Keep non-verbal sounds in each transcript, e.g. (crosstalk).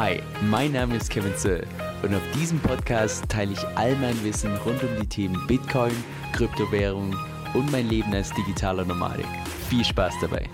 Hi, mein Name ist Kevin Zöll und auf diesem Podcast teile ich all mein Wissen rund um die Themen Bitcoin, Kryptowährung und mein Leben als digitaler Nomadik. Viel Spaß dabei!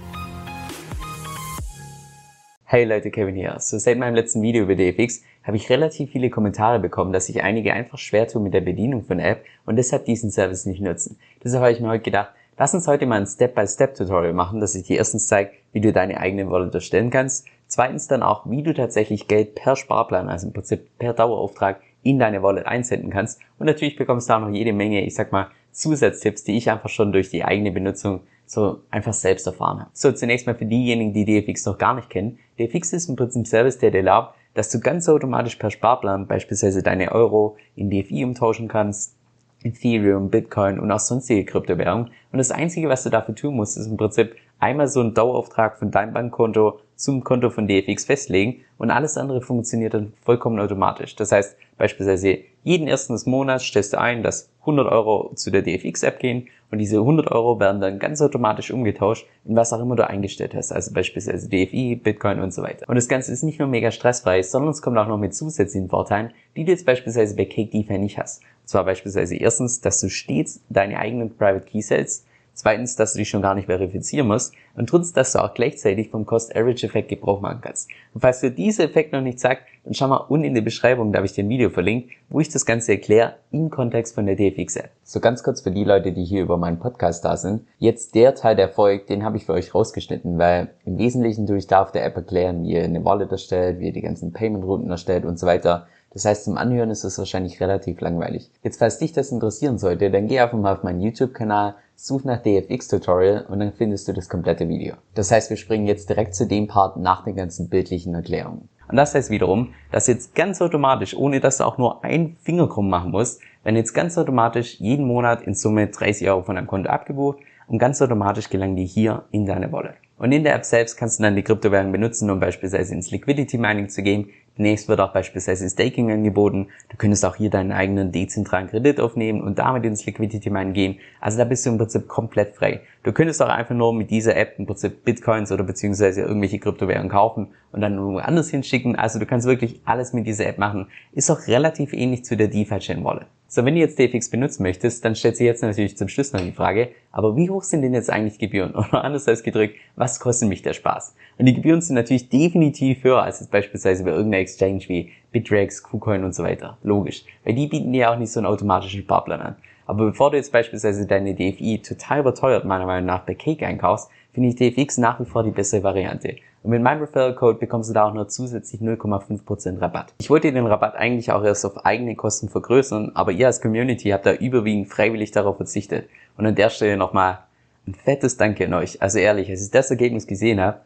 Hey Leute, Kevin hier. So seit meinem letzten Video über DFX habe ich relativ viele Kommentare bekommen, dass sich einige einfach schwer tun mit der Bedienung von der App und deshalb diesen Service nicht nutzen. Deshalb habe ich mir heute gedacht, Lass uns heute mal ein Step-by-Step-Tutorial machen, das ich dir erstens zeige, wie du deine eigene Wallet erstellen kannst. Zweitens dann auch, wie du tatsächlich Geld per Sparplan, also im Prinzip per Dauerauftrag in deine Wallet einsenden kannst. Und natürlich bekommst du auch noch jede Menge, ich sag mal, Zusatztipps, die ich einfach schon durch die eigene Benutzung so einfach selbst erfahren habe. So, zunächst mal für diejenigen, die DFX noch gar nicht kennen. DFX ist im Prinzip ein Service, der dir erlaubt, dass du ganz automatisch per Sparplan beispielsweise deine Euro in DFI umtauschen kannst, Ethereum, Bitcoin und auch sonstige Kryptowährungen. Und das Einzige, was du dafür tun musst, ist im Prinzip einmal so einen Dauerauftrag von deinem Bankkonto zum Konto von DFX festlegen und alles andere funktioniert dann vollkommen automatisch. Das heißt, beispielsweise jeden ersten des Monats stellst du ein, dass 100 Euro zu der DFX-App gehen und diese 100 Euro werden dann ganz automatisch umgetauscht in was auch immer du eingestellt hast, also beispielsweise DFI, Bitcoin und so weiter. Und das Ganze ist nicht nur mega stressfrei, sondern es kommt auch noch mit zusätzlichen Vorteilen, die du jetzt beispielsweise bei Cake nicht hast. Und zwar beispielsweise erstens, dass du stets deine eigenen Private Keys hältst, Zweitens, dass du dich schon gar nicht verifizieren musst. Und drittens, dass du auch gleichzeitig vom Cost-Average-Effekt Gebrauch machen kannst. Und falls du diese Effekt noch nicht sagst, dann schau mal unten in der Beschreibung, da habe ich dir ein Video verlinkt, wo ich das Ganze erkläre im Kontext von der DFX-App. So ganz kurz für die Leute, die hier über meinen Podcast da sind. Jetzt der Teil der Folge, den habe ich für euch rausgeschnitten, weil im Wesentlichen tue ich da auf der App erklären, wie ihr eine Wallet erstellt, wie ihr die ganzen Payment-Routen erstellt und so weiter. Das heißt, zum Anhören ist es wahrscheinlich relativ langweilig. Jetzt, falls dich das interessieren sollte, dann geh einfach mal auf meinen YouTube-Kanal, such nach DFX-Tutorial und dann findest du das komplette Video. Das heißt, wir springen jetzt direkt zu dem Part nach den ganzen bildlichen Erklärungen. Und das heißt wiederum, dass jetzt ganz automatisch, ohne dass du auch nur einen Finger krumm machen musst, werden jetzt ganz automatisch jeden Monat in Summe 30 Euro von deinem Konto abgebucht und ganz automatisch gelangen die hier in deine Wallet. Und in der App selbst kannst du dann die Kryptowährung benutzen, um beispielsweise ins Liquidity Mining zu gehen, Demnächst wird auch beispielsweise Staking angeboten. Du könntest auch hier deinen eigenen dezentralen Kredit aufnehmen und damit ins Liquidity Mine gehen. Also da bist du im Prinzip komplett frei. Du könntest auch einfach nur mit dieser App im Prinzip Bitcoins oder beziehungsweise irgendwelche Kryptowährungen kaufen und dann irgendwo anders hinschicken. Also du kannst wirklich alles mit dieser App machen. Ist auch relativ ähnlich zu der DeFi Chain Wallet. So, wenn du jetzt DFX benutzen möchtest, dann stellt sich jetzt natürlich zum Schluss noch die Frage, aber wie hoch sind denn jetzt eigentlich Gebühren? (laughs) Oder anders als gedrückt, was kostet mich der Spaß? Und die Gebühren sind natürlich definitiv höher als jetzt beispielsweise bei irgendeiner Exchange wie Bittrex, KuCoin und so weiter. Logisch. Weil die bieten dir auch nicht so einen automatischen Sparplan an. Aber bevor du jetzt beispielsweise deine DFI total überteuert meiner Meinung nach bei Cake einkaufst, finde ich DFX nach wie vor die bessere Variante. Und mit meinem Referral Code bekommst du da auch noch zusätzlich 0,5% Rabatt. Ich wollte den Rabatt eigentlich auch erst auf eigene Kosten vergrößern, aber ihr als Community habt da überwiegend freiwillig darauf verzichtet. Und an der Stelle nochmal ein fettes Danke an euch. Also ehrlich, als ich das Ergebnis gesehen habe,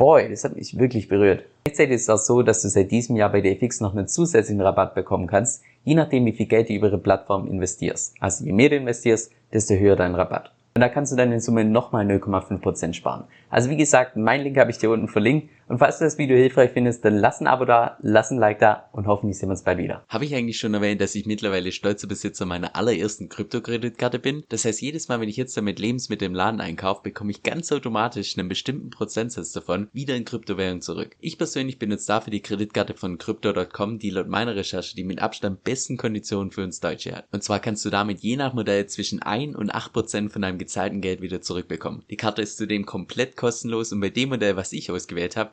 boy, das hat mich wirklich berührt. Gleichzeitig ist es auch so, dass du seit diesem Jahr bei DFX noch einen zusätzlichen Rabatt bekommen kannst, je nachdem wie viel Geld du über ihre Plattform investierst. Also je mehr du investierst, desto höher dein Rabatt. Und da kannst du dann in Summe nochmal 0,5% sparen. Also wie gesagt, mein Link habe ich dir unten verlinkt. Und falls du das Video hilfreich findest, dann lass ein Abo da, lass ein Like da und hoffentlich sehen wir uns bald wieder. Habe ich eigentlich schon erwähnt, dass ich mittlerweile stolzer Besitzer meiner allerersten Kryptokreditkarte bin? Das heißt, jedes Mal, wenn ich jetzt damit Lebensmittel im Laden einkaufe, bekomme ich ganz automatisch einen bestimmten Prozentsatz davon wieder in Kryptowährung zurück. Ich persönlich benutze dafür die Kreditkarte von Crypto.com, die laut meiner Recherche die mit Abstand besten Konditionen für uns Deutsche hat. Und zwar kannst du damit je nach Modell zwischen 1 und 8% von deinem gezahlten Geld wieder zurückbekommen. Die Karte ist zudem komplett kostenlos und bei dem Modell, was ich ausgewählt habe,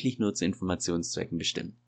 wirklich nur zu Informationszwecken bestimmt.